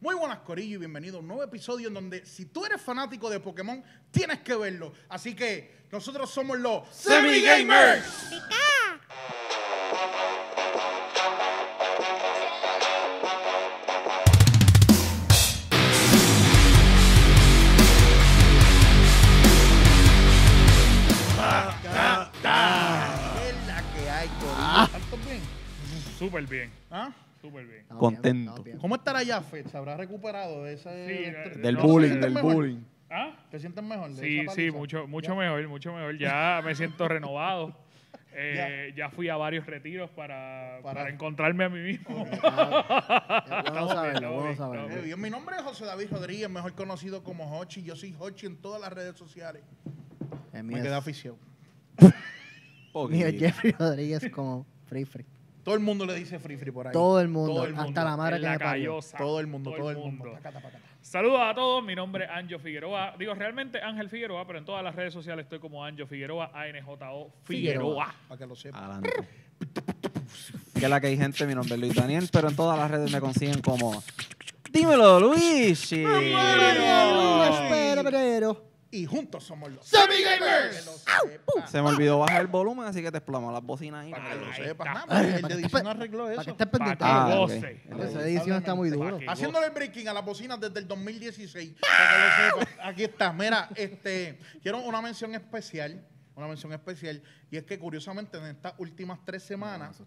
Muy buenas, Corillo, y bienvenido a un nuevo episodio en donde, si tú eres fanático de Pokémon, tienes que verlo. Así que nosotros somos los Semi Gamers. Súper bien, ¿Ah? súper bien. Estamos Contento. bien, estamos bien. ¿Cómo estará Jafet? ¿Se habrá recuperado de ese... Sí, eh, Del No, bullying, ¿te del mejor? bullying. ¿Ah? ¿Te sientes mejor? de Sí, esa sí, paliza? mucho, mucho mejor, mucho mejor. Ya me siento renovado. Eh, ya. fui a varios retiros para, Para- para encontrarme a mí mismo. Estamos saberlo, bien, estamos. Eh, mi nombre es José David Rodríguez, mejor conocido como Hochi. Yo soy Hochi en todas las redes sociales. El mío Me es- quedé aficionado. mío es Jeffrey Rodríguez como Free Free. Todo el mundo le dice free free por ahí. Todo el mundo, Todo el hasta la madre En que la me parió. callosa. Todo el mundo, todo el mundo. Saludos a todos, mi nombre es Anjo Figueroa. Digo realmente Ángel Figueroa, pero en todas las redes sociales estoy como Anjo Figueroa, ANJO Figueroa. Para que lo sepa. Adelante. Que es la que hay gente, mi nombre es Luis Daniel, pero en todas las redes me consiguen como Dímelo, Luis. Pero, pero. Y juntos somos los Semi Gamers. Que lo sepa. Se me olvidó bajar el volumen, así que te explomó las bocinas ahí. Para que lo sepas. está. nada, porque el de edición arregló Para que eso. estés pendiente. Ah, ok. goce. Esa edición está muy duro. Haciéndole el breaking a las bocinas desde el 2016. Para que lo sepas. Aquí está. Mira, este, quiero una mención especial. Una mención especial. Y es que curiosamente en estas últimas tres semanas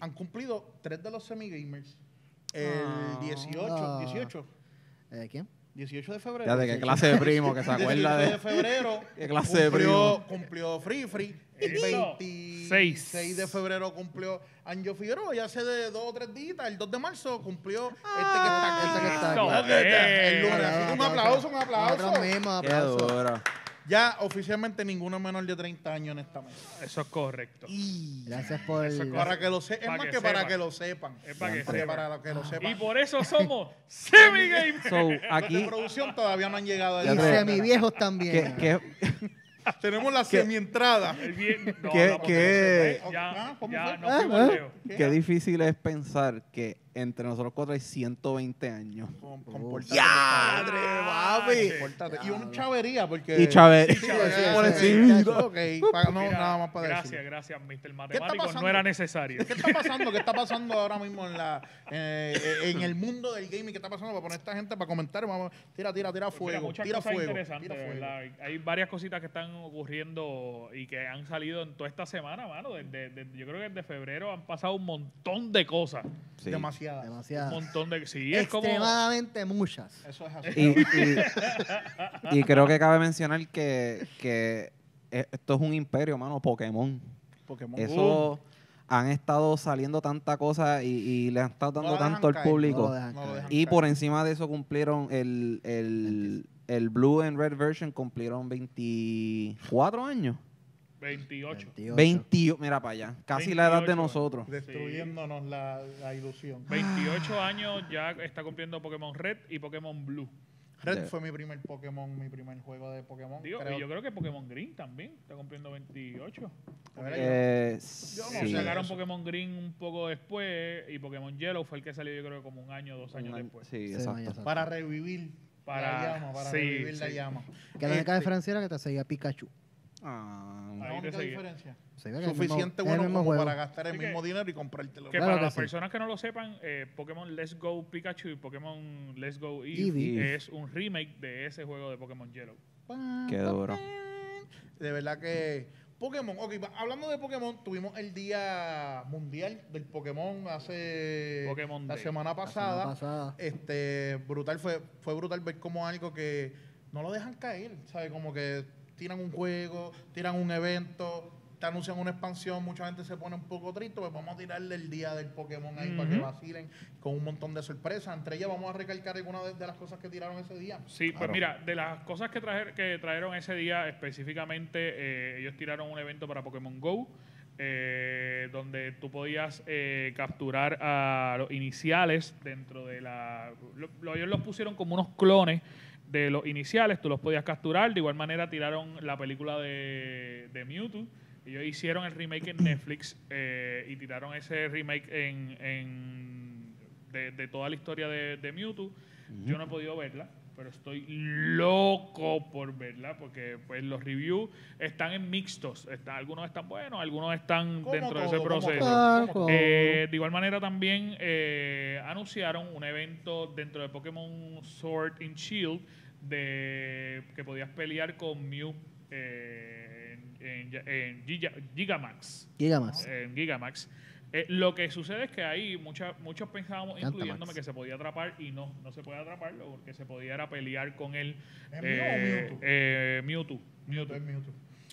han cumplido tres de los semi-gamers. El Ah. 18, 18, Eh, ¿Quién? 18 de febrero. Ya de qué clase de primo que se 18 acuerda de de. febrero. ¿Qué clase de cumplió, cumplió Free Free. El Eso. 26 Seis. de febrero cumplió Anjo Figueroa. Ya hace de dos o tres días. El 2 de marzo cumplió Ah, este que está aquí. este que está aquí. Este, El lunes. Un aplauso, un aplauso. Nosotros mismos, Qué aplauso. duro. Ya oficialmente ninguno menor de 30 años en esta mesa. Eso es correcto. Gracias por Eso es el. Para que lo sepan. Es Para más que que para que lo sepan. Es para que sepan. para que lo sepan. Y por eso somos Semi Gamers. So, Los de aquí. producción todavía no han llegado a Y semi viejos ¿Qué, también. qué, Tenemos la semi-entrada. No, ¿Qué- no, qué- qué difícil es pensar que entre nosotros cuatro hay 120 años. Con, Oh. ¡Yadre, por papi! Y un chavería, porque. Y Chávez. Sí, sí, por sí, encimita. sí, Ok, pa- no, Mira, nada más para gracias, decir. gracias, Mr. está Matemático. pasando? No era necesario. ¿Qué está pasando? ¿Qué está pasando ahora mismo en la eh, eh, en el mundo del gaming? ¿Qué está pasando para poner esta gente para comentar? Vamos, tira, tira, tira Mira, fuego. muchas tira cosas fuego. interesantes, Tira fuego. ¿verdad? Hay- varias cositas que están ocurriendo y que han salido en toda esta semana, mano. Desde, desde- yo creo que desde febrero han pasado un montón de cosas. Sí. Demasiadas. Un Demasiado. montón de... Sí, es como... Extremadamente muchas. Eso es así. Y, y- y creo que cabe mencionar que, que e- esto es un imperio, mano, Pokémon. Pokémon. Eso han estado saliendo tanta cosa y, y le han estado dando tanto al caer, público. No lo dejan No lo caer. dejan y por encima de eso cumplieron el, el, el Blue and Red version, cumplieron 24 años. 28. 28. 20, mira para allá, casi la edad de 28. nosotros. Destruyéndonos la, la ilusión. 28 años ya está cumpliendo Pokémon Red y Pokémon Blue. Red De- fue mi primer Pokémon, mi primer juego de Pokémon. Digo, creo. y yo creo que Pokémon Green también está cumpliendo 28. De verdad, Eh, Yo no sí. sé. Sacaron. Pokémon Green un poco después y Pokémon Yellow fue el que salió yo creo que como un año, dos años Un después. Sí, Sí, exacto. exacto. Para revivir Para- la llama, para sí, revivir la llama. Que la única Este, diferencia era que te seguía Pikachu. Ah, La única diferencia. Es el Suficiente mismo- es el bueno mismo como juego. para gastar el Así que- mismo dinero y comprártelo. Que Claro para que las sí. personas que no lo sepan, eh, Pokémon Let's Go Pikachu y Pokémon Let's Go Eevee, Eevee. es un remake de ese juego de Pokémon Yellow. Qué duro. De verdad que Pokémon, ok, va- hablando de Pokémon, tuvimos el día mundial del Pokémon hace Pokémon la Day. semana La semana pasada. pasada. Este, brutal fue, fue brutal ver como algo que no lo dejan caer, ¿sabes? Como que tiran un juego, tiran un evento, te anuncian una expansión, mucha gente se pone un poco triste, pues vamos a tirarle el día del Pokémon ahí para que vacilen con un montón de sorpresas. Entre ellas vamos a recalcar algunas de, de las cosas que tiraron ese día. Sí, pues mira, de las cosas que, trajer- que trajeron ese día específicamente, eh, ellos tiraron un evento para Pokémon Go, eh, donde tú podías eh, capturar a los iniciales dentro de la... lo- lo- ellos los pusieron como unos clones de los iniciales, tú los podías capturar, de igual manera tiraron la película de, de Mewtwo, ellos hicieron el remake en Netflix eh, y tiraron ese remake en, en de, de toda la historia de, de Mewtwo. Yo no he podido verla, pero estoy loco por verla porque pues los reviews están en mixtos. Está, algunos están buenos, algunos están dentro de ese proceso. Claro. Eh, de igual manera también eh, anunciaron un evento dentro de Pokémon Sword and Shield de que podías pelear con Mew eh, en, en- en Giga- Gigamax. Gigamax. En Gigamax. Eh, lo que sucede es que ahí mucha- muchos pensábamos, incluyéndome, que se podía atrapar y no, no se puede atraparlo porque se podía era pelear con él. ¿Es eh, Mewtwo? eh, Mewtwo. Mewtwo. Mewtwo.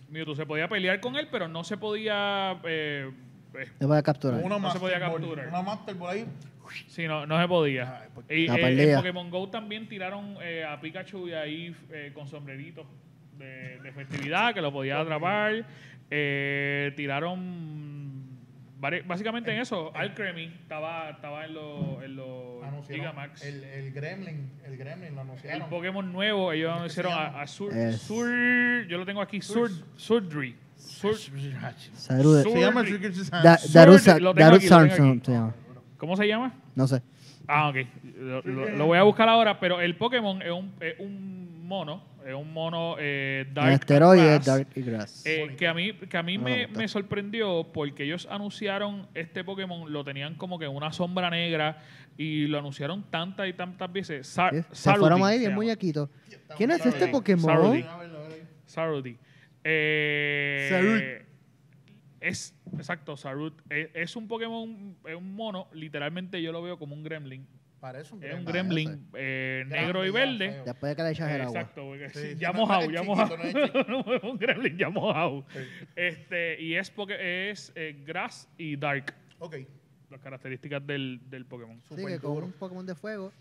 Mewtwo. Se podía pelear con él, pero no se podía eh, eh, Te voy a capturar. Una No se podía Ball, capturar. Una Master por ahí. Sí, no, no se podía. Ay, pues, Y, La eh, en Pokémon Go también tiraron eh, a Pikachu y ahí eh, con sombreritos de, de festividad que lo podía atrapar. Eh, tiraron básicamente en eso. Alcremie estaba, estaba en los en Anunciaron Gigamax. El, el Gremlin, el Gremlin lo El anunciaron. Pokémon nuevo, ellos ¿Cómo que se hicieron llama? a, a Sur, Es- Sur- yo lo tengo aquí, Sur, Surdry. Sur- llama lo lo se llama. ¿Cómo se llama? No sé. Ah, ok. Lo, lo- lo voy a buscar ahora, pero el Pokémon es un, es un mono, es un mono eh, Dark En esteroides, Grass, Dark y Grass. eh, que a mí, que a mí No me me, sorprendió porque ellos anunciaron este Pokémon, lo tenían como que una sombra negra y lo anunciaron tantas y tantas veces. Sa- Sí, Se Sarudy fueron ahí se bien llama. muñequito. ¿Quién es este. Pokémon? Verlo. Sarudy. Eh, Sarut. Es, exacto, Sarut. Es, es un Pokémon, es un mono, literalmente yo lo veo como un gremlin. Parece un Es un Gremlin. eh, negro y verde. feo. Después de que le echas el agua. Exacto, porque Sí, sí, sí, ya no, no mojado, es ya mojado. no es un gremlin ya mojado. Este, y es porque es eh, grass y dark, Ok. las características del, del Pokémon. Sí, que con un Pokémon de fuego,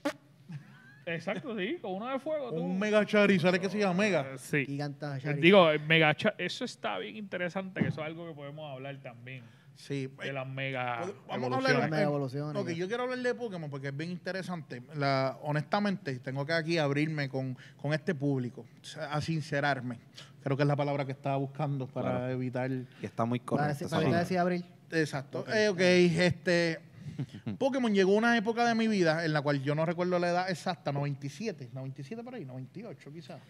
Exacto, sí, con uno de fuego. tú. Un Mega Charizard que se llama Mega. Eh, Sí. giganta Eh, Charizard. Digo, mega cha- eso está bien interesante, que eso es algo que podemos hablar también. Sí. De las mega Pues, Vamos a evoluciones. hablar Las mega evoluciones. Ok, yo quiero hablar de Pokémon porque es bien interesante. La, honestamente, tengo que aquí abrirme con, con este público, a sincerarme. Creo que es la palabra que estaba buscando para Claro. evitar. Y está muy Para decir- para te decía abril. Exacto. Eh, ok, este. Pokémon llegó a una época de mi vida en la cual yo no recuerdo la edad exacta, 97, 97 por ahí, 98 quizás.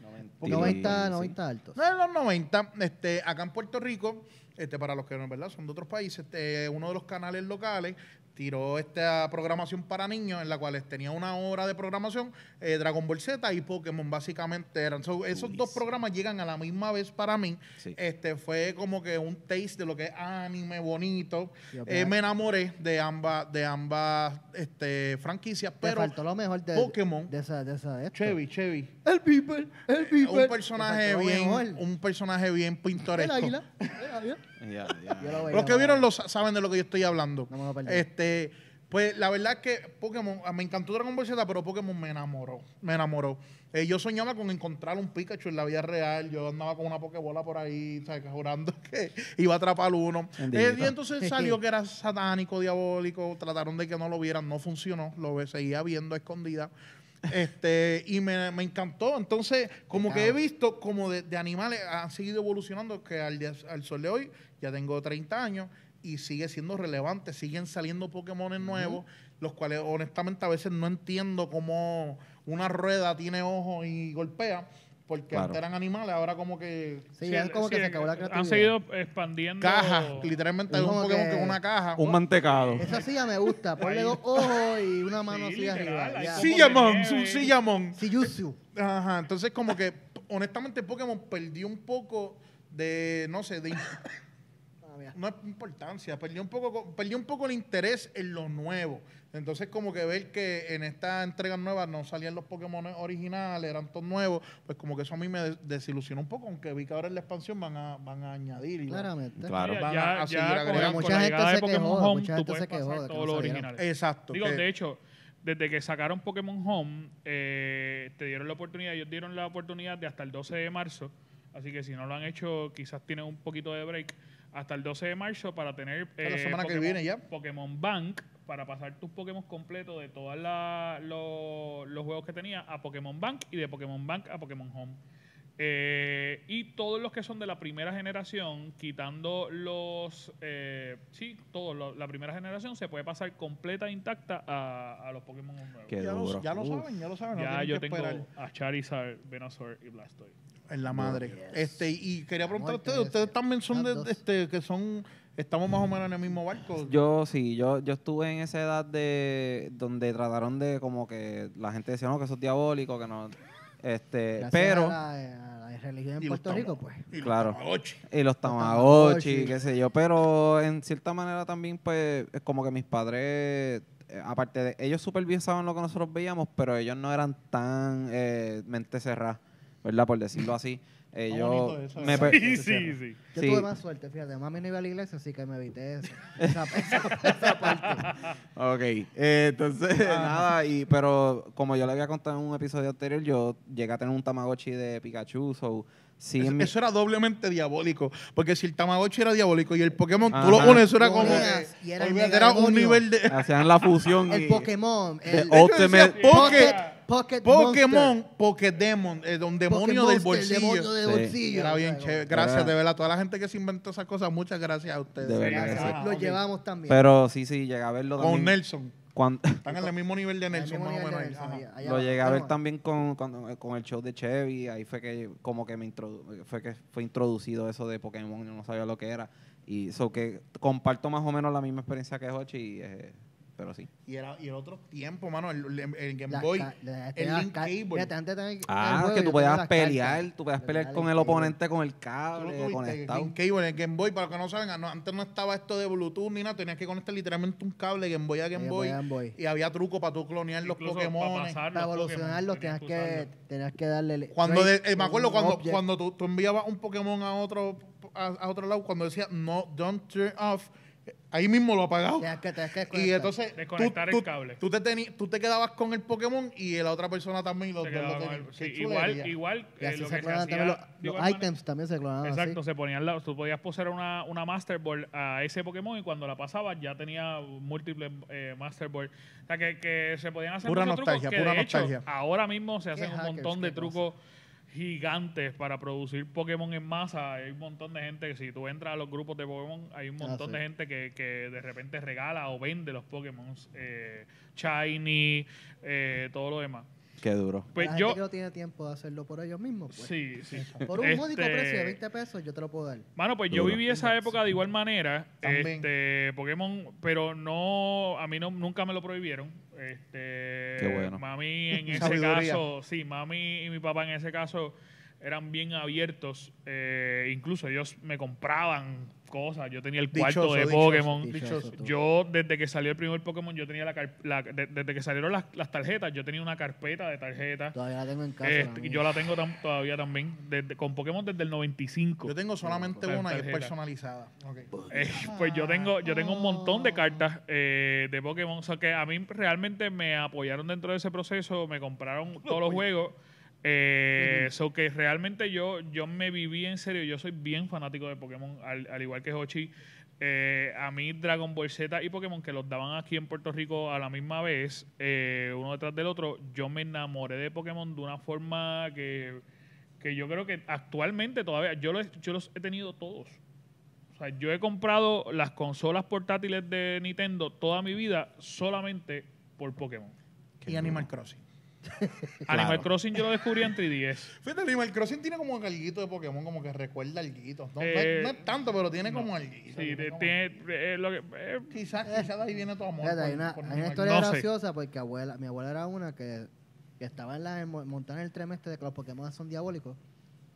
Sí, 90, sí. 90 altos. No, en los 90, este, acá en Puerto Rico, este, para los que no es verdad son de otros países, este, uno de los canales locales tiró esta programación para niños en la cual tenía una hora de programación, eh, Dragon Ball Z y Pokémon básicamente eran. So, esos dos programas llegan a la misma vez para mí. Sí. Este fue como que un taste de lo que es anime bonito. Eh, me enamoré de ambas, de ambas este, franquicias, Te pero faltó lo mejor de Pokémon, De esa, de esa, de esto. Chevy, Chevy. El People, el People. Un personaje bien, un personaje bien El pintoresco. águila. el águila. Ya, ya. Yo lo veía, Los que vieron lo sa- saben de lo que yo estoy hablando. No me lo perdí. Este, pues la verdad es que Pokémon, ah, me encantó Dragon Ball Z, pero Pokémon me enamoró. Me enamoró. Eh, yo soñaba con encontrar un Pikachu en la vida real. Yo andaba con una Pokébola por ahí, ¿sabes? Jurando que iba a atrapar uno. Eh, y entonces salió que era satánico, diabólico. Trataron de que no lo vieran, no funcionó. Lo seguía viendo a escondida. Este, y me, me encantó. Entonces, como que he visto como de, de animales han seguido evolucionando, que al, día- al sol de hoy ya tengo 30 años y sigue siendo relevante. Siguen saliendo Pokémon nuevos, los cuales honestamente a veces no entiendo cómo una rueda tiene ojos y golpea, porque Claro. antes eran animales, ahora como que Sí, es como que se acabó la Han creatividad. seguido expandiendo. caja, literalmente Es un Pokémon que- que es una caja. Un mantecado. Esa silla me gusta. Ponle dos ojos y una mano Sí, así literal, arriba. Sillamon, nieve. Sillamon. Siyusu. Ajá, entonces como que honestamente Pokémon perdió un poco de, no sé, de no es importancia, perdió un poco co- perdió un poco el interés en lo nuevo. Entonces como que ver que en esta entrega nueva no salían los Pokémon originales, eran todos nuevos, pues como que eso a mí me des- desilusionó un poco, aunque vi que ahora en la expansión van a, van a añadir. Claramente. Claro. Ya, van ya, a- a ya seguir con, agregando. con Mucha gente se Pokémon quejó, Home, mucha gente puedes se quejó de que no. Exacto. Digo, que- de hecho, desde que sacaron Pokémon Home, eh, te dieron la oportunidad, ellos dieron la oportunidad de hasta el 12 de marzo, así que si no lo han hecho, quizás tienen un poquito de break, hasta el 12 de marzo para tener la eh, semana que Pokémon- viene ya. Pokémon Bank, para pasar tus Pokémon completos de todos los juegos que tenía a Pokémon Bank y de Pokémon Bank a Pokémon Home. Eh, y todos los que son de la primera generación, quitando los. eh, sí, todos, lo- la primera generación se puede pasar completa intacta a, a los Pokémon nuevos. Qué ya, duro. lo, ya lo saben, ya lo saben. ya yo que tengo esperar. a Charizard, Venusaur y Blastoise. En la madre. Yes. Este, y quería preguntar a ustedes, ustedes también son de, este, que son, estamos más o menos en el mismo barco. Yo sí, yo, yo estuve en esa edad de donde trataron de como que la gente decía, no, que eso es diabólico, que no. Este, Gracias pero. A la, a la religión en Y los Puerto Rico, pues. y los Claro. Tamagotchi. Y los Tamagotchi. tamagotchi, qué sé yo. Pero en cierta manera también, pues, es como que mis padres, eh, aparte de, ellos supervisaban lo que nosotros veíamos, pero ellos no eran tan eh, mente cerrada, ¿verdad? Por decirlo así. Ellos bonito eso, me per- Sí, sí, sí. Yo Sí. tuve más suerte, fíjate. Mami no iba a la iglesia, así que me evité eso. Esa, esa- esa parte. Ok, eh, entonces nada, y, pero como yo le había contado en un episodio anterior, yo llegué a tener un Tamagotchi de Pikachu, so sí Eso, en mi- eso era doblemente diabólico. Porque si el Tamagotchi era diabólico y el Pokémon tú Ajá. lo pones, eso era Lo como que. y era el olvídate, era un megademonio. nivel de. hacían la fusión El y- Pokémon. El Ultimate Poké- Pocket Pokémon, Monster. Pokédemon, eh, un demonio del el bolsillo. demonio del Sí. bolsillo. Era bien chévere. Gracias, de verdad. Toda la gente que se inventó esas cosas, muchas gracias a ustedes. De verdad Gracias, que sí. Lo ok. llevamos también. Pero sí, sí, llegué a verlo Con también. Nelson. cuando- Están en el mismo nivel de Nelson, más o menos. ahí. Ajá. lo llegué a ver también con, con, con el show de Chevy, ahí fue que como que me introdu- fue que fue introducido eso de Pokémon, yo no sabía lo que era. Y eso que comparto más o menos la misma experiencia que Hochi, y, eh, pero sí. Y era y el otro tiempo, mano, el, el- el Game Boy, la- el Link Cable. Fíjate, antes de tener el Ah, juego, que tú podías pelear, cartas. tú podías pelear con el oponente con el cable tuviste, el conectado. Game Cable, el Game Boy, para los que no saben, no, antes no estaba esto de Bluetooth ni nada, tenías que conectar literalmente un cable Game Boy a Game Game Boy. Boy, Game Boy. Y había truco para tú clonear los Pokémon. para evolucionarlos tenías que, tenías que darle... Cuando de- eh, me acuerdo cuando, object. cuando tú, tú enviabas un Pokémon a otro a, a otro lado, cuando decía no, don't turn off, ahí mismo lo apagaba. Tenías que, que Y desconectar. entonces tú, Desconectar el tú- cable. Tú, te teni- tú te quedabas con el Pokémon y la otra persona también. lo quedaba con tenían. el- Qué sí, igual, igual Y eh, así lo se que se clonaban hacía también los, los items, también se clonaban Exacto, así. se ponían la, tú podías poseer una, una Master Ball a ese Pokémon y cuando la pasabas ya tenía múltiples eh, Master Ball. O sea, que, que se podían hacer Pura muchos nostalgia, trucos que pura de hecho nostalgia. ahora mismo se hacen un montón de trucos gigantes para producir Pokémon en masa. Hay un montón de gente que si tú entras a los grupos de Pokémon, hay un Ah, montón sí. de gente que, que de repente regala o vende los Pokémon. Eh, Shiny, eh, todo lo demás. Qué duro. Pues la gente yo... que no tiene tiempo de hacerlo por ellos mismos, pues. Sí, sí. Por un módico Este- precio de 20 pesos yo te lo puedo dar. Mano, pues yo viví esa época de igual manera, También. este Pokémon, pero no, a mí no, nunca me lo prohibieron. Este, Qué bueno. Mami en ese Sabiduría. caso, sí, mami y mi papá en ese caso eran bien abiertos. eh, incluso ellos me compraban cosas. Yo tenía el cuarto Dichoso, de dichoso, Pokémon. Dichoso. Yo, desde que salió el primer Pokémon, yo tenía la, la- de- desde que salieron las, las tarjetas, yo tenía una carpeta de tarjetas. Todavía la tengo en casa. Este, la yo la tengo tam- todavía también, desde, con Pokémon desde el 95. Yo tengo solamente La una y es personalizada. Eh, pues yo tengo, yo tengo un montón de cartas eh, de Pokémon. O sea que a mí realmente me apoyaron dentro de ese proceso, me compraron todos los juegos. Eh, so que realmente yo, yo me viví en serio, yo soy bien fanático de Pokémon, al, al igual que Hochi. Eh, a mí Dragon Ball Z y Pokémon que los daban aquí en Puerto Rico a la misma vez, eh, uno detrás del otro, yo me enamoré de Pokémon de una forma que, que yo creo que actualmente todavía, yo los, yo los he tenido todos. O sea, yo he comprado las consolas portátiles de Nintendo toda mi vida solamente por Pokémon. Y Animal Crossing. Animal Crossing yo lo descubrí en 3DS. Fíjate, Animal Crossing tiene como alguito de Pokémon, como que recuerda alguito. No, no Eh, es, no es tanto, pero tiene no. como alguito. Sí, tiene eh, lo que- eh, Quizás, quizás de ahí viene tu amor. Fíjate, por- hay una, por hay una Animal historia No sé. graciosa porque abuela, mi abuela era una que, que estaba en la en- montada en el trimestre de que los Pokémon son diabólicos.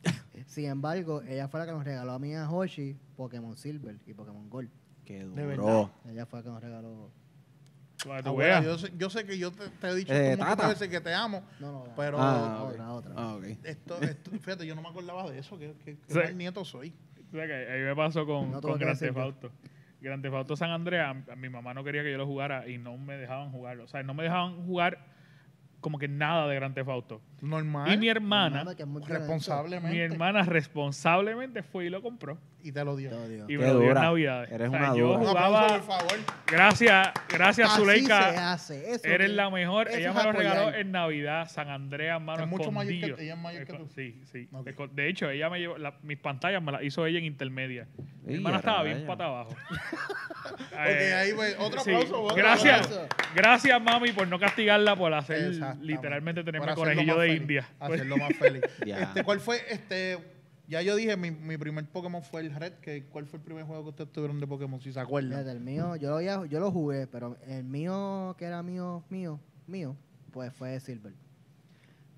Sin embargo, ella fue la que nos regaló a mí a Hoshi Pokémon Silver y Pokémon Gold. Qué De duro. Ella fue la que nos regaló. Abuela, yo, sé, yo sé que yo te, te he dicho Eh, muchas veces que te amo, No, no, la, pero Ah, otra, otra. Ah, ok. esto, esto, fíjate, yo no me acordaba de eso, que, que, mal nieto soy. O sea, que ahí me pasó con, No con Grand Theft. Auto. Grand Theft Auto San Andreas, a mi mamá no quería que yo lo jugara y no me dejaban jugarlo. O sea, no me dejaban jugar como que nada de Grand Theft Auto. Normal. Y mi hermana, Hermano, que es muy violento. responsablemente. mi hermana responsablemente fue y lo compró. Y te lo dio. Te. Y Qué me lo dio en dura. Navidad. Eres una yo dura. Jugaba. aplauso, por favor. Gracias, gracias Así se Zuleika. hace. Eso Eres que- la mejor. eso Ella me lo apoyar. regaló en Navidad, San Andreas, mano Es mucho mayor que- escondido. ella es mayor que Esco- tú. Sí, sí. De hecho, ella me llevó, la- mis pantallas me las hizo ella en intermedia. Mi hermana estaba bien pata abajo. Ok, Eh, ahí pues, otro sí. aplauso. otro Gracias, aplauso. gracias mami por no castigarla por hacer literalmente tenerme más de feliz, India. Hacerlo más feliz. Ya. este, ¿Cuál fue? Este, ya yo dije, mi, mi primer Pokémon fue el Red. Que, ¿Cuál fue el primer juego que ustedes tuvieron de Pokémon? Si se acuerdan. El mío, yo lo, había- yo lo jugué, pero el mío, que era mío, mío, mío, pues fue Silver.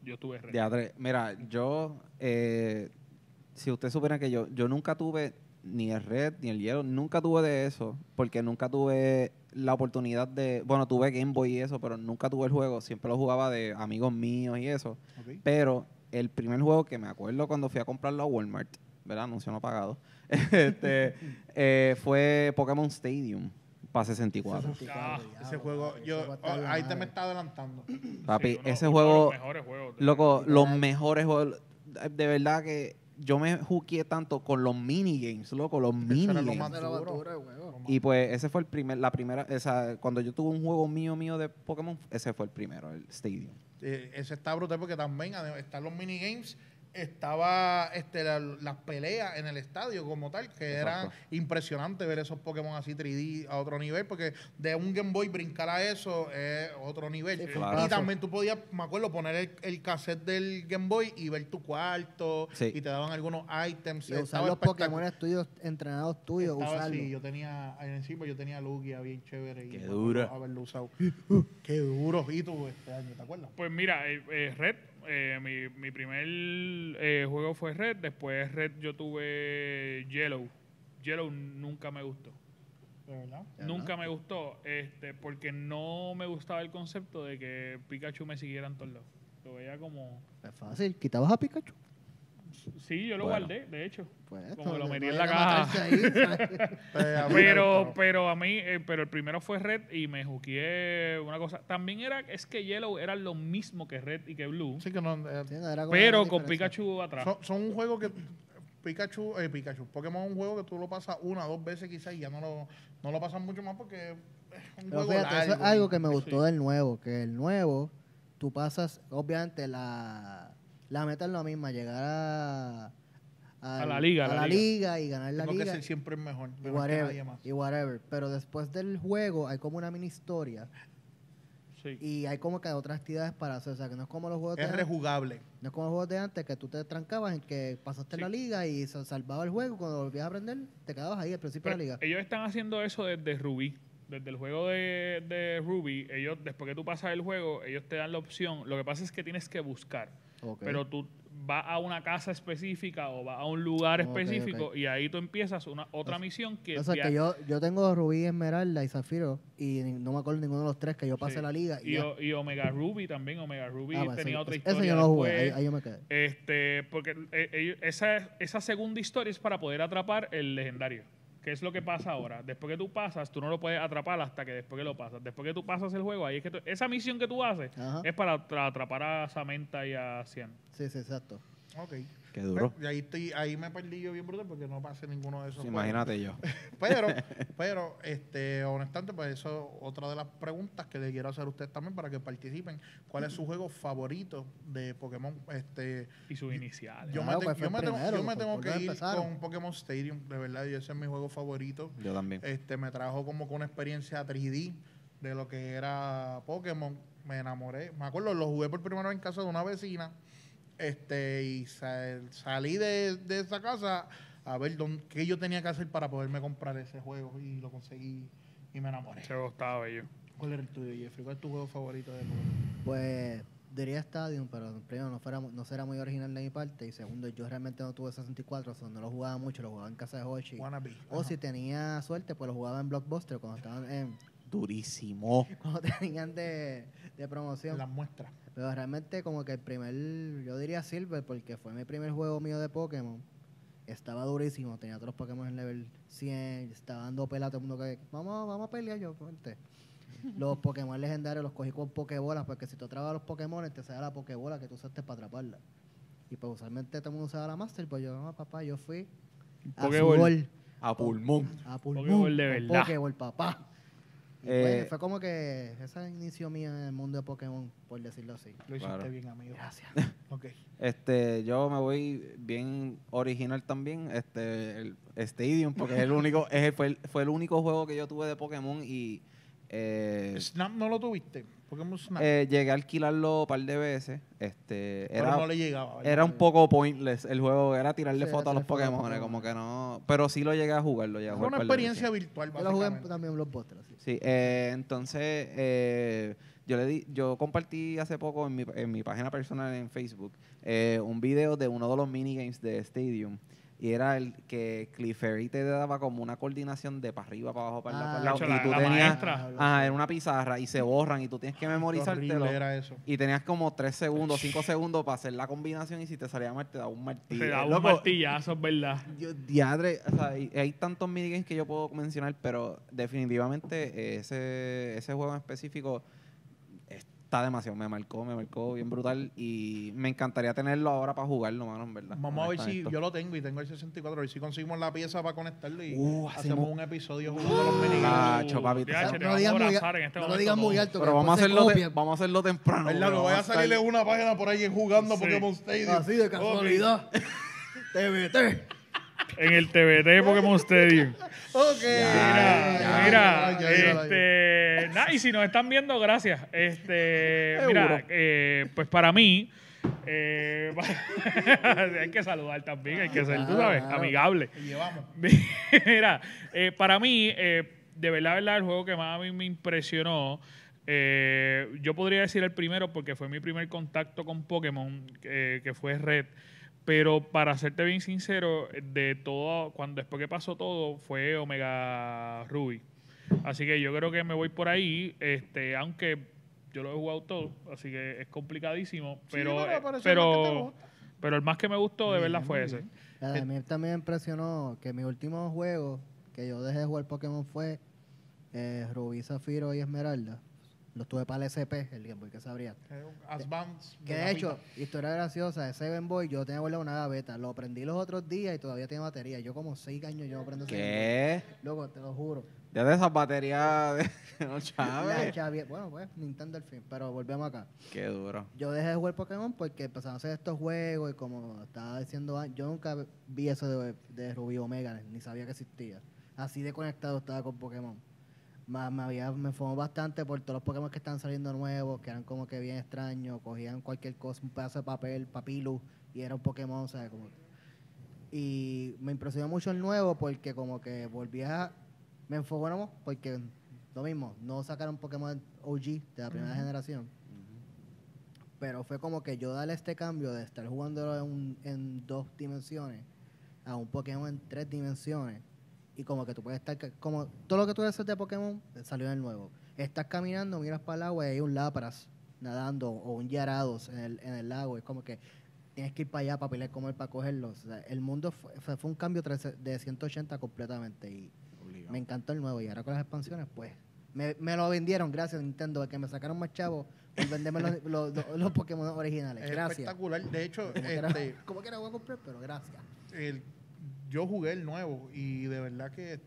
Yo tuve red. Diadre, mira, yo, eh, si usted supiera que yo, yo nunca tuve ni el red ni el hielo, nunca tuve de eso, porque nunca tuve la oportunidad de, bueno, tuve Game Boy y eso, pero nunca tuve el juego, siempre lo jugaba de amigos míos y eso, pero el primer juego que me acuerdo cuando fui a comprarlo a Walmart, ¿verdad? Anuncio no pagado, este, eh, fue Pokémon Stadium para 64. Ah, Ese juego, yo, oh, ahí te me está adelantando. Papi, Sí, uno- ese uno de juego... los mejores juegos. Loco, los mejores juegos. De verdad que yo me juqué tanto con los minigames, loco, los lo minigames. juego. Y pues ese fue el primer, la primera, esa, cuando yo tuve un juego mío mío de Pokémon, ese fue el primero, el Stadium. Eh, ese está brutal porque también están los minigames, estaba este, la- las peleas en el estadio como tal, que era Exacto. impresionante ver esos Pokémon así 3D a otro nivel, porque de un Game Boy brincar a eso es otro nivel. Sí, y Claro. también tú podías, me acuerdo, poner el, el cassette del Game Boy y ver tu cuarto, Sí. y te daban algunos items. Y usar los. Pokémon tuyos, entrenados tuyos, Estaba usarlos. así, yo tenía, encima yo tenía Lugia bien chévere. y Qué dura. acuerdo Haberlo usado. Qué duro. ¿Y tú este año, te acuerdas? Pues mira, eh, eh, Red, eh, mi, mi primer eh, juego fue Red, después Red yo tuve Yellow. Yellow nunca me gustó. ¿De verdad? ¿De Nunca me gustó, este, porque no me gustaba el concepto de que Pikachu me siguiera en todos lados. Lo veía como... Es fácil, quitabas a Pikachu. Sí, yo lo Bueno. guardé, de hecho. Pues, Como lo metí en la caja. ahí, Pero, pero a mí, eh, pero el primero fue Red y me juqué una cosa. También era, es que Yellow era lo mismo que Red y que Blue, Sí que no, eh, Sí, no, era pero con. Pikachu atrás. son, son un juego que Pikachu, eh, Pikachu, Pokémon es un juego que tú lo pasas una o dos veces quizás y ya no lo, no lo pasas mucho más porque es un Pero juego fíjate, eso es largo. algo que me Sí. gustó del nuevo, que el nuevo, tú pasas, obviamente la, la meta es la misma, llegar a, A la liga, a la la liga. liga y ganar la Tengo que liga ser siempre el mejor, y que whatever, más. y whatever. Pero después del juego hay como una mini historia Sí. y hay como que otras actividades para hacer, o sea, que no es como los juegos de Es antes, rejugable. no es como los juegos de antes que tú te trancabas en que pasaste Sí. la liga y se salvaba el juego, cuando volvías a aprender te quedabas ahí al principio Pero de la liga. ellos están haciendo eso desde Ruby. Desde el juego de, de Ruby, ellos, después que tú pasas el juego, ellos te dan la opción. Lo que pasa es que tienes que buscar. Pero tú vas a una casa específica o vas a un lugar específico y ahí tú empiezas una otra misión que, O sea, que yo, yo tengo Rubí, Esmeralda y Zafiro y no me acuerdo ninguno de los tres que yo pasé Sí. la liga. Y y, ya. o- y Omega Ruby también. Omega Ruby Ah, pues, tenía ese- otra ese historia. yo no jugué, ahí, ahí yo me quedé. Este, porque eh, esa, esa segunda historia es para poder atrapar el legendario. ¿Qué es lo que pasa ahora? Después que tú pasas, tú no lo puedes atrapar hasta que después que lo pasas. Después que tú pasas el juego, ahí es que tú- esa misión que tú haces Ajá. es para atra- atrapar a Samantha y a Cian. Sí, sí, exacto. Ok. Qué duro. Y ahí, estoy, ahí me perdí yo bien brutal porque no pasé ninguno de esos. Sí, juegos. imagínate yo. Pero, pero, este, honestamente, pues eso es otra de las preguntas que le quiero hacer a ustedes también para que participen. ¿Cuál es su juego favorito de Pokémon? Este, Y sus iniciales. yo Claro, me, pues te- yo me tengo, yo me por- tengo que ir empezaron. con Pokémon Stadium, de verdad, y ese es mi juego favorito. Yo también. Este, me trajo como que una experiencia 3D de lo que era Pokémon. Me enamoré. Me acuerdo, lo jugué por primera vez en casa de una vecina. Este, y sal- salí de, de esa casa a ver dónde, qué yo tenía que hacer para poderme comprar ese juego. Y lo conseguí y me enamoré. Ese juego estaba bello. ¿Cuál era el tuyo, Jeffrey? ¿Cuál es tu juego favorito de Pokémon? Pues diría Stadium, pero primero no, fuera, no será muy original de mi parte. Y segundo, yo realmente no tuve 64, o sea, no lo jugaba mucho, lo jugaba en casa de Hochi. Wannabe. O Ajá. si tenía suerte, pues lo jugaba en Blockbuster cuando estaban en, Durísimo. cuando tenían de, de promoción. Las muestras. Pero realmente como que el primer, yo diría Silver, porque fue mi primer juego mío de Pokémon. Estaba durísimo, tenía todos los Pokémon en level 100, estaba dando pelea a todo el mundo que, vamos, vamos a pelear yo, ponte. los Pokémon legendarios los cogí con Pokébolas, porque si tú atrapas los Pokémon, te sale la Pokébola que tú usaste para atraparla. Y pues usualmente todo el mundo usaba la Master, pues yo, no, papá, yo fui a Pokéball. su gol, A pulmón. a pulmón, Pokéball de verdad. Pokéball, papá. Y Eh, pues, fue como que ese inicio mío en el mundo de Pokémon, por decirlo así. Lo hiciste Claro. bien, amigo. Gracias. Este, yo me voy bien original también, este, el Stadium, porque es el único, es el- fue, el, fue el único juego que yo tuve de Pokémon y eh, Snap no lo tuviste. Pokémon Snap. eh, llegué a alquilarlo un par de veces. Este, pero era, no le llegaba. ¿verdad? era un poco pointless el juego, era tirarle Sí, fotos a los Pokémon, Pokémon. como que no, pero sí lo llegué a jugar, lo llegué a Fue jugar una experiencia virtual, Yo lo jugué también en Blockbuster, así. Sí, eh, entonces eh, yo le di, yo compartí hace poco en mi, en mi página personal en Facebook eh, un video de uno de los minigames de Stadium y era el que Cliffery te daba como una coordinación de para arriba, para abajo, para Ah, el lado, y tú la tenías, ajá, era una pizarra y se borran y tú tienes que Qué memorizártelo era eso. y tenías como 3 segundos, 5 segundos para hacer la combinación y si te salía mal te daba un martillo. Te da un martillazo, es verdad. yo, diadre, o sea, hay, hay tantos minigames que yo puedo mencionar, pero definitivamente ese, ese juego en específico está demasiado. Me marcó, me marcó bien brutal y me encantaría tenerlo ahora para jugarlo, mano, en verdad. Vamos a ver si yo lo tengo y tengo el 64, a ver si conseguimos la pieza para conectarlo y Uh, hacemos hacemos- un episodio jugando los minigames. Nacho, papi, No digas muy, este no lo digas muy alto. Pero vamos a, hacerlo te- vamos a hacerlo temprano. Voy a salirle estar- una página por ahí jugando Sí. Pokémon Stadium. Así de casualidad. TBT. En el TBT de Pokémon Stadium. Ok. Mira, Ya, mira, ya, ya, ya, ya. este, nada, y si nos están viendo, gracias. Este, Seguro. mira, eh, pues para mí, eh, hay que saludar también, hay que ser, tú sabes, claro. amigable. Y llevamos. Mira, eh, para mí, eh, de verdad, verdad, el juego que más a mí me impresionó, eh, yo podría decir el primero porque fue mi primer contacto con Pokémon, eh, que fue Red. Pero para serte bien sincero, de todo, cuando después que pasó todo, fue Omega Ruby. Así que yo creo que me voy por ahí, este, aunque yo lo he jugado todo, así que es complicadísimo, pero, pero eh, pero, pero el más que me gustó de verdad fue ese. A mí también me impresionó que mi último juego que yo dejé de jugar Pokémon fue eh, Rubí, Zafiro y Esmeralda. Los tuve para el SP, el Game Boy que sabría. Advance. Que de hecho, historia graciosa, ese Game Boy yo tenía guardado una gaveta. Lo prendí los otros días y todavía tiene batería. Yo como seis años yo no prendo ese Game ¿Qué? Boy. Loco, te lo juro. Ya de esas baterías de no, Bueno, pues, Nintendo al fin. Pero volvemos acá. Qué duro. Yo dejé de jugar Pokémon porque empezaron a hacer estos juegos y como estaba diciendo, yo nunca vi eso de, de Rubí Omega, ni sabía que existía. Así de conectado estaba con Pokémon. Más me había, me bastante por todos los Pokémon que están saliendo nuevos, que eran como que bien extraños, cogían cualquier cosa, un pedazo de papel, papilus, y era un Pokémon, o sea, como... Y me impresionó mucho el nuevo porque como que volvía, me enfocó ¿no? porque lo mismo, no sacaron Pokémon OG de la primera generación. Pero fue como que yo darle este cambio de estar jugando en, en dos dimensiones a un Pokémon en tres dimensiones. Y como que tú puedes estar, como todo lo que tú haces de Pokémon eh, salió en el nuevo. Estás caminando, miras para el agua y hay un Lapras nadando o un Yarados en el, en el lago. Es como que tienes que ir para allá para pelear él para cogerlos. O sea, el mundo fue, fue- un cambio de 180 completamente y me encantó el nuevo. Y ahora con las expansiones, pues, me, me lo vendieron, gracias Nintendo, de que me sacaron más chavos por venderme los, los, los- los Pokémon originales. Es Gracias. espectacular. De hecho, Como quiera, este, como quiera voy a comprar, pero gracias. el- yo jugué el nuevo y de verdad que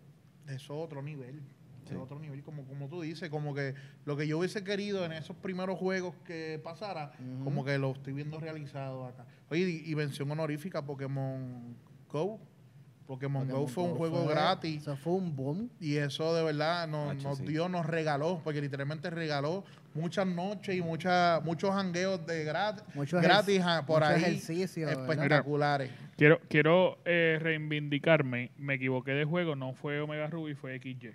es otro nivel. Es otro nivel, como, como tú dices, como que lo que yo hubiese querido en esos primeros juegos que pasara, como que lo estoy viendo realizado acá. Oye, y, y mención honorífica Pokémon Go. Pokémon, Go Pokémon fue un Go juego fue- gratis. Eso fue un boom. Y eso de verdad nos, nos sí. dio, nos regaló, porque literalmente regaló muchas noches y muchas muchos jangueos de gratis, Mucho gratis ah, por mucho ahí ejercicio, espectaculares. Quiero, quiero eh, reivindicarme. Me equivoqué de juego, no fue Omega Ruby, fue XY.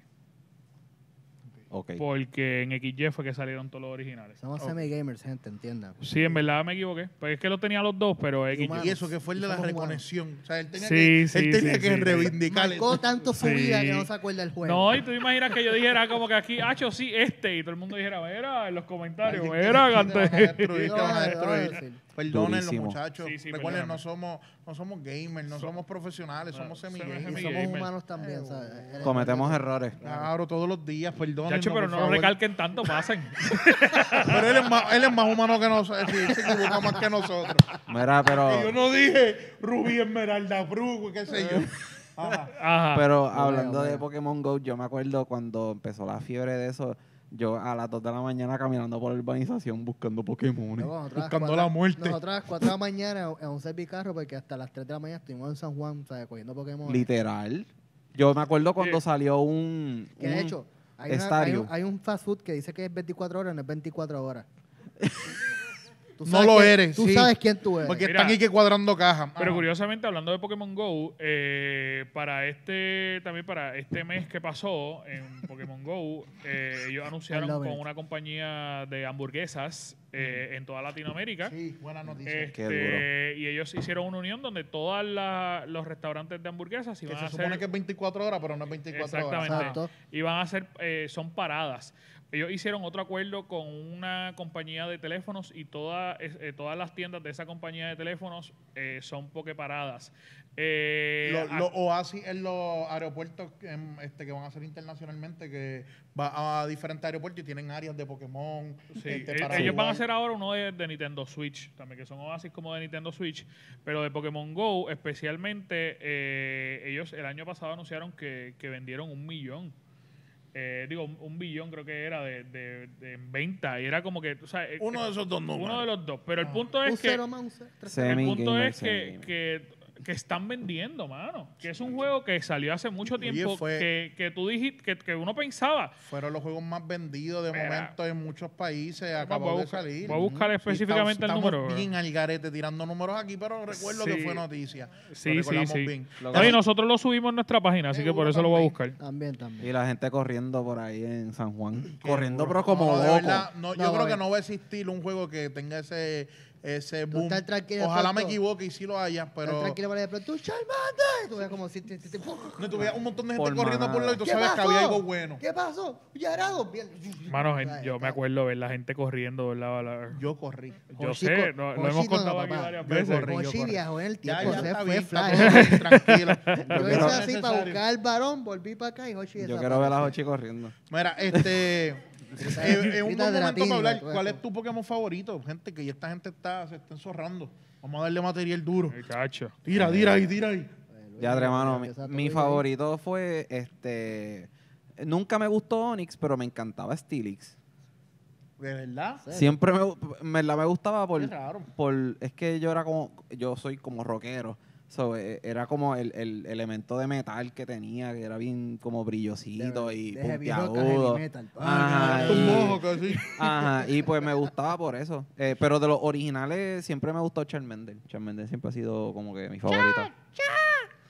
Porque en XY fue que salieron todos los originales. Somos Ok. semi-gamers, gente, entiendan. Sí, en verdad me equivoqué. Pues es que lo tenía los dos, pero XY. humanos. Y eso que fue el de la humanos. reconexión. O sea, él tenía Sí, que, sí, él tenía sí, que sí. reivindicar Marcó tanto su Sí. vida que no se acuerda del juego. No, y tú imaginas que yo dijera como que aquí, hacho, sí, este, y todo el mundo dijera, mira, en los comentarios, Alguien que- Perdonen los muchachos. Sí, sí, Recuerden, no somos, no somos gamers, no So- somos profesionales, somos semi-gamers. semi- somos humanos también, ¿sabes? Cometemos errores. Claro, todos los días, perdonen. Chacho, pero no lo recalquen tanto, pasen. Pero él es, más, él es más humano que nosotros. Sí, se equivoca más que nosotros. Mira, Que yo pero, no dije Rubí Esmeralda Brugo, qué sé yo. Ajá. Ajá. pero hablando de. Pokémon Go, yo me acuerdo cuando empezó la fiebre de eso, yo a las 2 de la mañana caminando por la urbanización buscando Pokémon. Buscando cuatro- la muerte. Nosotros a las 4 de la mañana en un servicarro porque hasta las 3 de la mañana estuvimos en San Juan, ¿sabes? Cogiendo Pokémon. Literal. Yo me acuerdo cuando Sí. salió un... De hecho, hay, una- hay, estadio. un, hay un fast food que dice que es 24 horas, no es 24 horas. Tú No lo eres, Tú sí. sabes quién tú eres. Porque Mira. están ahí que cuadrando cajas. Pero curiosamente, hablando de Pokémon Go, eh, para este también para este mes que pasó en Pokémon Go, eh, ellos anunciaron con it. una compañía de hamburguesas eh, en toda Latinoamérica. Sí, buena noticia. Este, Qué y ellos hicieron una unión donde todos los restaurantes de hamburguesas que iban se a supone hacer que es 24 horas, pero no es 24 horas. Exactamente. Y van a hacer, eh, son paradas. Ellos hicieron otro acuerdo con una compañía de teléfonos y toda, eh, todas las tiendas de esa compañía de teléfonos eh, son pokeparadas. Eh, Lo- Los oasis en los aeropuertos em, este, que van a ser internacionalmente, que va a diferentes aeropuertos y tienen áreas de Pokémon. Sí, este, para ellos van a hacer ahora uno de, de Nintendo Switch, también que son oasis como de Nintendo Switch, pero de Pokémon Go especialmente, ellos el año pasado anunciaron que, que vendieron un millón. Eh, digo, un, un billón creo que era de, de- de en venta. Y era como que, o sea, eh, Uno de esos dos números. uno de los dos. Pero el Ah. punto Un es que cero más, un cero, tres el punto es que, que, que están vendiendo, mano. Que es un juego que salió hace mucho Oye, tiempo, fue- que, que tú dijiste, que, que uno pensaba, Fueron los juegos más vendidos de Mira. momento en muchos países. Acabó de buscar- salir. voy a buscar específicamente el número. Estamos bien al garete tirando números aquí, pero recuerdo que Sí. fue noticia. Lo sí, sí, recordamos sí. bien. Lo No, y que- nosotros lo subimos en nuestra página, así que por eso lo voy a buscar. También, también. Y la gente corriendo por ahí en San Juan. Qué corriendo, duro. pero como No, loco. verdad, no, yo creo que no va a existir un juego que tenga ese, ese Tú boom. Ojalá me equivoque y sí lo haya, Estás pero tranquilo, vale, pero tú, Charmander. Tú ves como si... te- te- te- no tuviera un montón de gente Por corriendo por lado y tú ¿Qué sabes que había algo bueno. ¿Qué pasó? Yarado. Mano, yo me acuerdo ver la gente corriendo, ¿verdad? La- Yo corrí. Yo Hoshi sé, lo hemos no, contado aquí varias Yo veces. corrí. viajó en el tiempo, ya se está fue bien, está flash. todo bien, tranquilo. Yo hice es así para buscar al varón, volví para acá y Hoshi Yo quiero ver a las desapareció. ochi corriendo. Mira, este. eh, es un buen momento para hablar. tú ¿Cuál es tu Pokémon favorito? Gente, que ya esta gente está, se está enzorrando. Vamos a darle material duro. Ay, cacho. Tira, tira ahí, tira ahí. Ya, hermano, mi, favorito fue este. Nunca me gustó Onix, pero me encantaba Steelix. ¿De verdad? Siempre me, verdad me gustaba por, Qué raro. por. Es que yo era como. Yo soy como rockero. So, eh, era como el, el elemento de metal que tenía, que era bien como brillosito De- y de heavy rock a puntiagudo. heavy metal. Ajá, Ah, un y- mojo casi. Ajá, y pues me gustaba por eso. Eh, pero de los originales siempre me gustó Charmander. Charmander siempre ha sido como que mi favorito.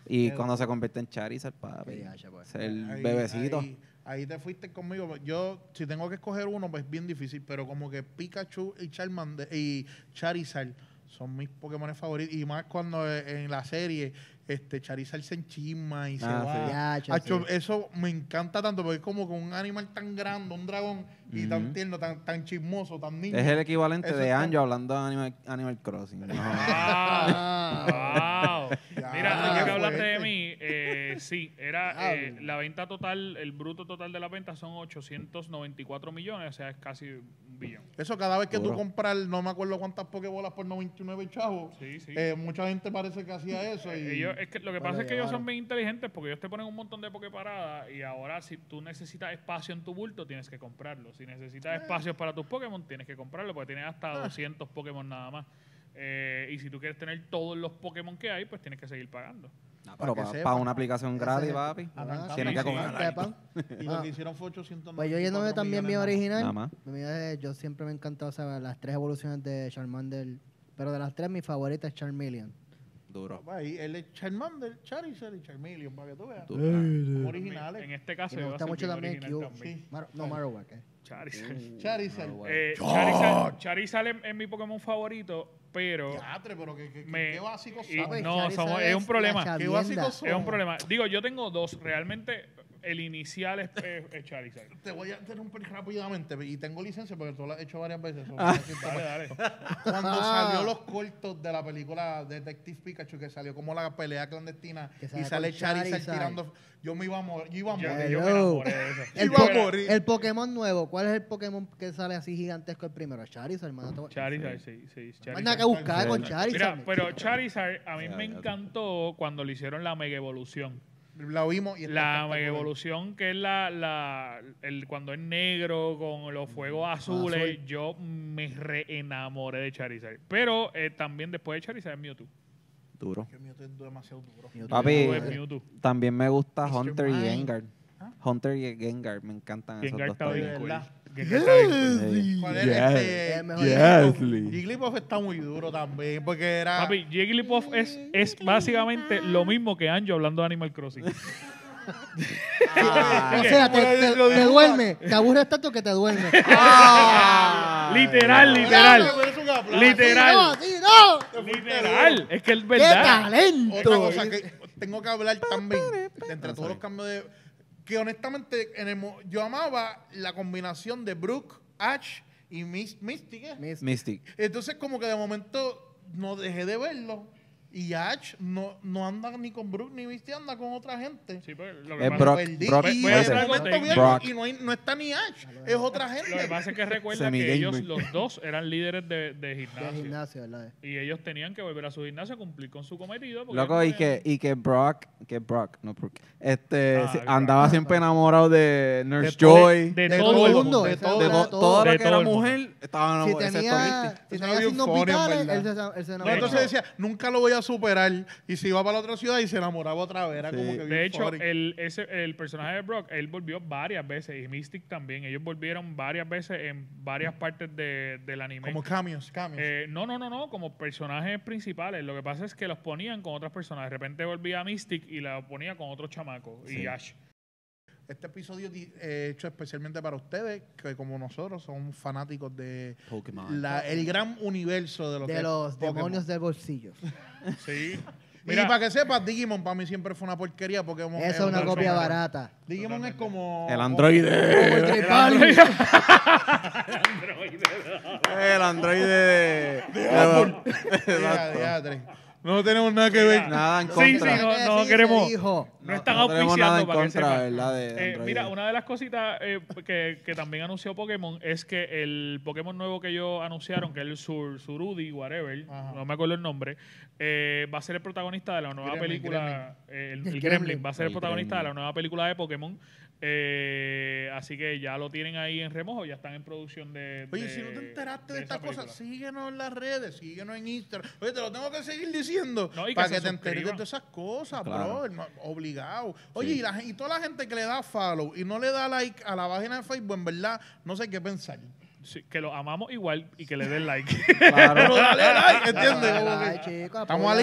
Y Qué cuando se convierte en Charizard, papi. Pues. es el Ahí- bebecito. Ahí, ahí te fuiste conmigo. Yo, si tengo que escoger uno, pues es bien difícil. Pero como que Pikachu y Charmander y Charizard son mis Pokémon favoritos. Y más cuando eh, en la serie este Charizard se enchisma y se Ah, va. sí. Eso me encanta tanto porque es como con un animal tan grande, un dragón, y tan tierno, tan, tan chismoso, tan niño. Es el equivalente Eso de Anjo hablando de Animal, Animal Crossing. Ah, wow. Ya, Mira, qué ya que hablaste de mí, eh, sí, era eh, la venta total, el bruto total de la venta son 894 millones, o sea, es casi un billón. Eso cada vez que tú compras, no me acuerdo cuántas Pokébolas por 99 chavos. Sí, sí. eh, mucha gente parece que hacía eso. Y, Ellos, es que lo que pasa es que ellos son bien inteligentes porque ellos te ponen un montón de Poképaradas y ahora si tú necesitas espacio en tu bulto tienes que comprarlo. Si necesitas espacios para tus Pokémon tienes que comprarlo porque tienes hasta 200 Pokémon nada más. Eh, y si tú quieres tener todos los Pokémon que hay, pues tienes que seguir pagando. No, Para pero para una aplicación gratis, papi. Tienes que comer. Y lo que hicieron fue 800 Pues yo yéndome también mi Nada original. Yo siempre me encantó saber las tres evoluciones de Charmander. Pero de las tres, mi favorita es Charmeleon. Duro. Ahí, él es Charmander, Charizard y Charmeleon, para que tú veas. Como originales. En este caso, Y me gusta mucho también bien Q. Sí. Mar- no, Marowak, ¿eh? Charizard. Charizard. Eh, ¡Char! Charizard, Charizard es, es mi Pokémon favorito, pero que, Me- qué básicos y- no, somos- es un problema. Qué son. es un problema. Digo, yo tengo dos. Realmente, el inicial es, es- es Charizard. Te voy a interrumpir rápidamente y tengo licencia porque tú lo has hecho varias veces. Ah. Dale, dale. Cuando Ah. salió los cortos de la película Detective Pikachu, que salió como la pelea clandestina y sale Charizard, Charizard. tirando. Yo me iba a morir. Yo iba a morir. yo me enamoré de eso. El, Iba a po- morir. el Pokémon nuevo, ¿cuál es el Pokémon que sale así gigantesco el primero? Charizard, hermano. Charizard, sí, sí. No hay Charizard. nada que buscar con Charizard. Mira, pero Charizard a mí me encantó cuando le hicieron la mega evolución. La vimos y La evolución que es la, la el, cuando es negro con los fuegos azules, Azul. yo me reenamoré de Charizard. Pero eh, también después de Charizard es Mewtwo. Duro. Que Mewtwo es demasiado duro. Mewtwo. Papi, Mewtwo es Mewtwo. También me gusta. Hunter y. Gengar. ¿Ah? Hunter y Gengar, me encantan esos dos está bien de cool. Cool. Sí. ¿Cuál es Yes. este? Mejor Jigglypuff. Jigglypuff está muy duro también porque era. Papi, Jigglypuff es, es básicamente lo mismo que Anjo hablando de Animal Crossing. Ah, O sea, te, te- te duerme. Te aburres tanto que te duerme. ah, literal, literal. pero es un aplauso. Literal. ¡Sí, no! ¡Sí, no! Literal. Es que es ¡Qué verdad. talento! Otra cosa que tengo que hablar también, entre todos los cambios de... Que honestamente, en el mo- yo amaba la combinación de Brooke, Ash y. ¿qué? Miss- Mystic. Entonces como que de momento no dejé de verlo y Ash no, no anda ni con Brooke ni Misty, anda con otra gente. Sí, pero lo que Es pasa- Brock. Perdí, Brock y momento de viene Brock. y no, hay- no está ni Ash, es otra gente. Lo que pasa es que recuerda que ellos los dos eran líderes de, de De gimnasio. gimnasio, ¿verdad? Y ellos tenían que volver a su gimnasio a cumplir con su cometido. Loco, ellos y no que, y que Brock, que Brock, no este, Ah, Brock. andaba siempre enamorado de Nurse De todo- Joy, de de todo todo el mundo. de todo, todo De lo que era todo mujer, estaba Si enamorado, excepto tenía, si tenía signos vitales, él se, No, enamoró. entonces decía, nunca lo voy a superar. Y se iba para la otra ciudad y se enamoraba otra vez. Era Sí. como que De hecho, funny. el, ese, el personaje de Brock, él volvió varias veces, y Mystic también. Ellos volvieron varias veces en varias partes de- del anime. como cambios, cambios. Eh, no, no, no, no, como personajes principales. Lo que pasa es que los ponían con otras personas. De repente volvía Mystic y la ponía con otro chamaco. Y. Ash. Este episodio di- eh, hecho especialmente para ustedes, que como nosotros somos fanáticos de Pokémon. la- el gran universo de lo de los Pokémon. demonios del bolsillo. Sí. Y Mira, para que sepas, Digimon para mí siempre fue una porquería Pokémon. Esa es una un copia barata. Digimon es como... El Como androide. el J Balvin. El androide de... Mira, diadre. No tenemos nada que ver. Nada en contra. sí, no, Sí, no queremos. dijo. No están no tenemos nada en auspiciando para que contra, sepan. ¿verdad? De Eh, mira, una de las cositas eh, que, que también anunció Pokémon es que el Pokémon nuevo que ellos anunciaron, que es el Sur, Surudi, whatever, Ajá. no me acuerdo el nombre, eh, va a ser el protagonista de la nueva Gremlin, película. eh, el, El el Gremlin. Gremlin va a ser el, El protagonista de la nueva película de Pokémon. Eh, así que ya lo tienen ahí en remojo, ya están en producción de. Oye, de- si no te enteraste de, estas cosas, película. síguenos en las redes, síguenos en Instagram. Oye, te lo tengo que seguir diciendo No, y que para que te enteres de todas esas cosas, Claro. bro. Obligado. Oye, Sí. y, la, y toda la gente que le da follow y no le da like a la página de Facebook, en verdad, no sé qué pensar. Sí, que lo amamos igual y que le den like. Claro. Pero dale like, ¿entiendes? Chico, Estamos.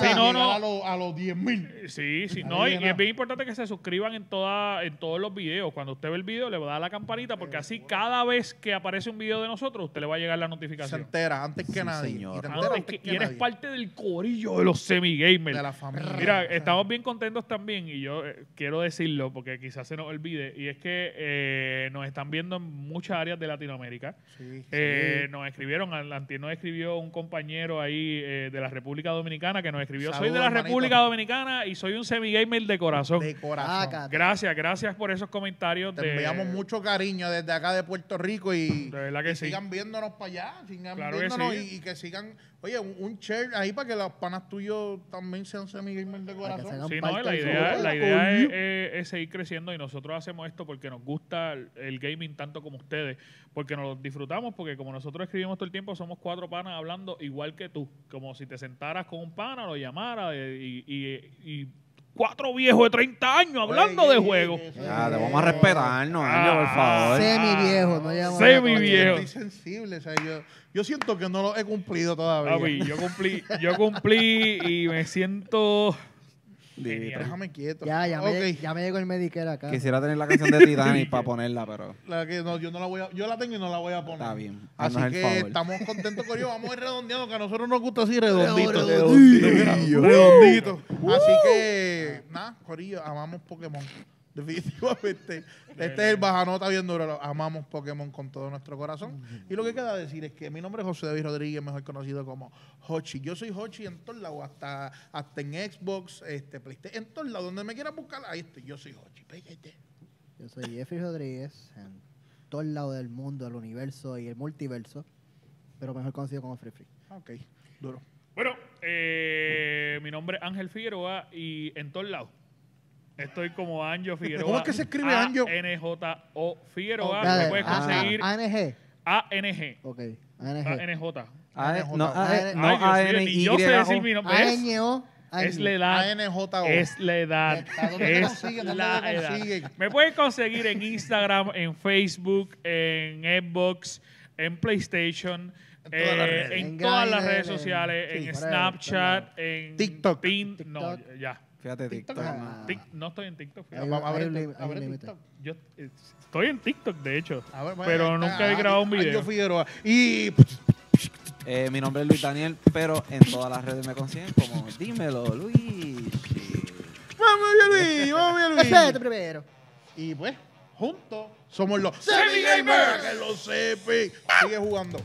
Sí, no, no. a los a los 10 mil. Sí, sí, no, y, es bien importante que se suscriban en toda, en todos los videos. Cuando usted ve el video, le va a dar la campanita, porque así cada vez que aparece un video de nosotros, usted le va a llegar la Se notificación. entera antes que Sí, nadie. señor. Y te enteras Antes antes que- que y eres nadie. parte del corillo de los semi-gamers. de la familia. Mira, O sea, estamos bien contentos también, y yo eh, quiero decirlo porque quizás se nos olvide, y es que eh, nos están viendo en muchas áreas de Latinoamérica. Sí. Eh, Nos escribieron, antier nos escribió un compañero ahí eh, de la República Dominicana que nos escribió, soy de la hermanito. República Dominicana y soy un semi-gamer de corazón. de corazón. Gracias, gracias por esos comentarios. Te de- enviamos mucho cariño desde acá de Puerto Rico y, De verdad que y sí. sigan viéndonos para allá, sigan Claro que viéndonos sí. y, y que sigan, oye, un, un share ahí para que los panas tuyos también sean semi-gamers de Para que corazón. hagan Sí, no, parte la idea, la idea es, es- es seguir creciendo y nosotros hacemos esto porque nos gusta el, el gaming tanto como ustedes, porque nos lo disfrutamos, porque como nosotros escribimos todo el tiempo, somos cuatro panas hablando igual que tú, como si te sentaras con un pana, lo llamara eh, y, y- y cuatro viejos de 30 años hablando de juego. Ya, te vamos a respetarnos, Año, por Ah. favor. Semi viejo, no llamamos Semi a la viejo. Estoy sensible, o sea, yo, yo siento que no lo he cumplido todavía. Papi, yo cumplí, yo cumplí y me siento Déjame quieto. Ya, ya, Ok. me, ya me llegó el Medicare acá. Quisiera tener la canción de Titanic para ponerla, pero La que no, yo no la voy a, yo la tengo y no la voy a poner. está bien. Así Haznos el que favor. estamos contentos con ello. Vamos a ir redondeando, que a nosotros nos gusta así redondito. Redondillo. Mira, redondito. Así que, nada, Corillo, amamos Pokémon. Definitivamente. Este es el bajanota bien duro. Lo- Amamos Pokémon con todo nuestro corazón. Y lo que queda decir es que mi nombre es José David Rodríguez, mejor conocido como Hochi. Yo soy Hochi en todos lados, hasta, hasta en Xbox, este, PlayStation, en todos lados. Donde me quieran buscar, ahí estoy. Yo soy Hochi. Pégate. Yo soy Jeffrey Rodríguez, en todo el lado del mundo, el universo y el multiverso, pero mejor conocido como Free Free. Ok, duro. Bueno, eh, mi nombre es Ángel Figueroa y en todos lados. Estoy como Anjo Figueroa. ¿Cómo es que se escribe Anjo? A-N-J-O Figueroa. Me Dale, puedes A- conseguir A- ANG. A-N-G. Ok, ANG. A-N-J. A- ANJ. no, A- Ay, no, Ay, Dios mío, A-N-Y. ni yo sé decir mi nombre. Es, ANO. es la edad. ANJO. Es la edad. ¿A dónde te Es consiguen? ¿Dónde la te edad. consiguen? Me pueden conseguir en Instagram, en Facebook, en Xbox, en PlayStation, En todas las eh, redes. en En todas las Grindr, redes en- sociales, sí, en Snapchat, en TikTok. Tin- no, TikTok. ya. Fíjate, TikTok. Ah. No estoy en TikTok. fíjate. Hay- Vamos a hay ver, un el- lim- a hay ver un el límite. TikTok. Yo eh, estoy en TikTok, de hecho. A ver, Pero nunca ah, he grabado un video. Figueroa. Y Eh, mi nombre es Luis Daniel, pero en todas las redes me consiguen como Dímelo, Luis. vamos bien, Luis, vamos bien, Luis. Espérate primero. Y pues, juntos somos los Semi Semi Gamers. Que lo sepi. Sigue jugando.